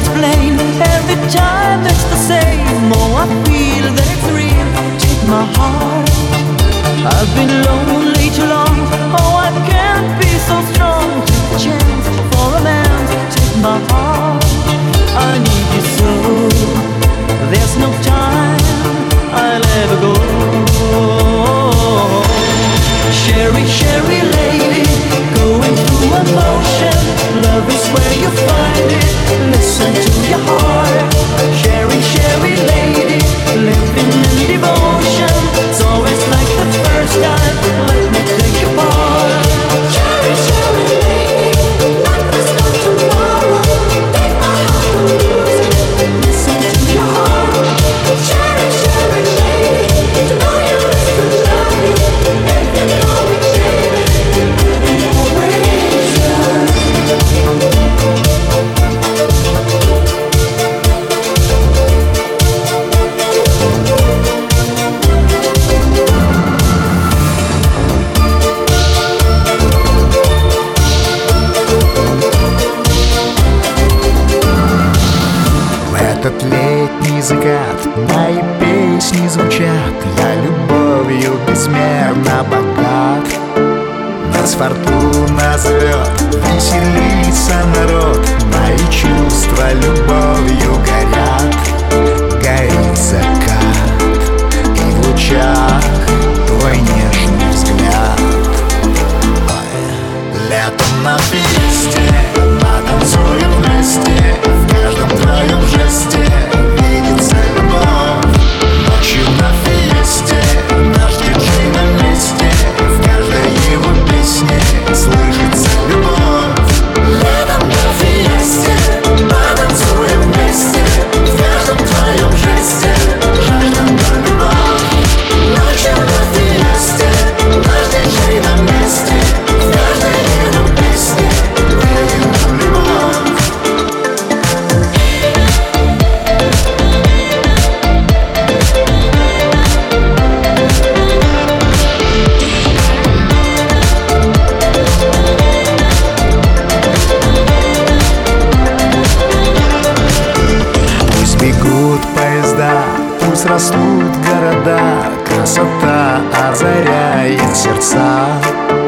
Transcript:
Every time it's the same. Oh, I feel the thrill. Take my heart, I've been lonely too long. Oh, I can't be so strong. Take a chance for a man. Take my heart. I need you so. There's no time. I'll ever go. Cheri, Cheri lady, going through emotion. Love is where you find it. sky. Закат. Мои песни звучат Я любовью безмерно богат. Нас фортуна зовет Веселится народ. Мои чувства любовью горят нас растут города, красота озаряет сердца.